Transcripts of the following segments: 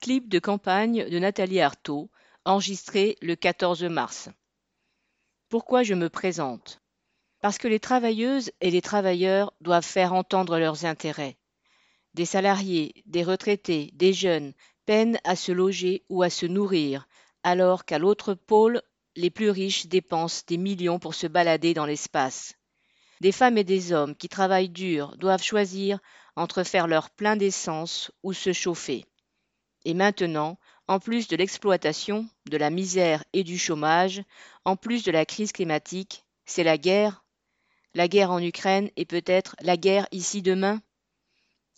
Clip de campagne de Nathalie Arthaud, enregistré le 14 mars. Pourquoi je me présente? Parce que les travailleuses et les travailleurs doivent faire entendre leurs intérêts. Des salariés, des retraités, des jeunes peinent à se loger ou à se nourrir, alors qu'à l'autre pôle, les plus riches dépensent des millions pour se balader dans l'espace. Des femmes et des hommes qui travaillent dur doivent choisir entre faire leur plein d'essence ou se chauffer. Et maintenant, en plus de l'exploitation, de la misère et du chômage, en plus de la crise climatique, c'est la guerre. La guerre en Ukraine et peut-être la guerre ici demain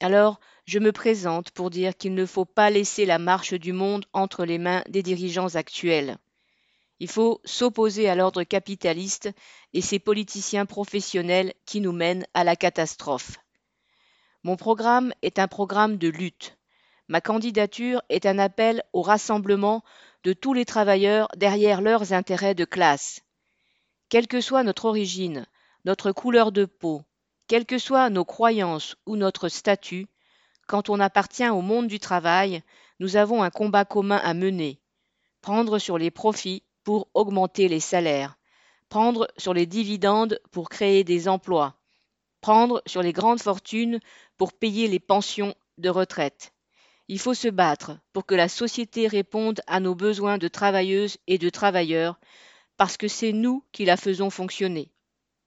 Alors, je me présente pour dire qu'il ne faut pas laisser la marche du monde entre les mains des dirigeants actuels. Il faut s'opposer à l'ordre capitaliste et ses politiciens professionnels qui nous mènent à la catastrophe. Mon programme est un programme de lutte. Ma candidature est un appel au rassemblement de tous les travailleurs derrière leurs intérêts de classe. Quelle que soit notre origine, notre couleur de peau, quelles que soient nos croyances ou notre statut, quand on appartient au monde du travail, nous avons un combat commun à mener. Prendre sur les profits pour augmenter les salaires, prendre sur les dividendes pour créer des emplois, prendre sur les grandes fortunes pour payer les pensions de retraite. Il faut se battre pour que la société réponde à nos besoins de travailleuses et de travailleurs, parce que c'est nous qui la faisons fonctionner.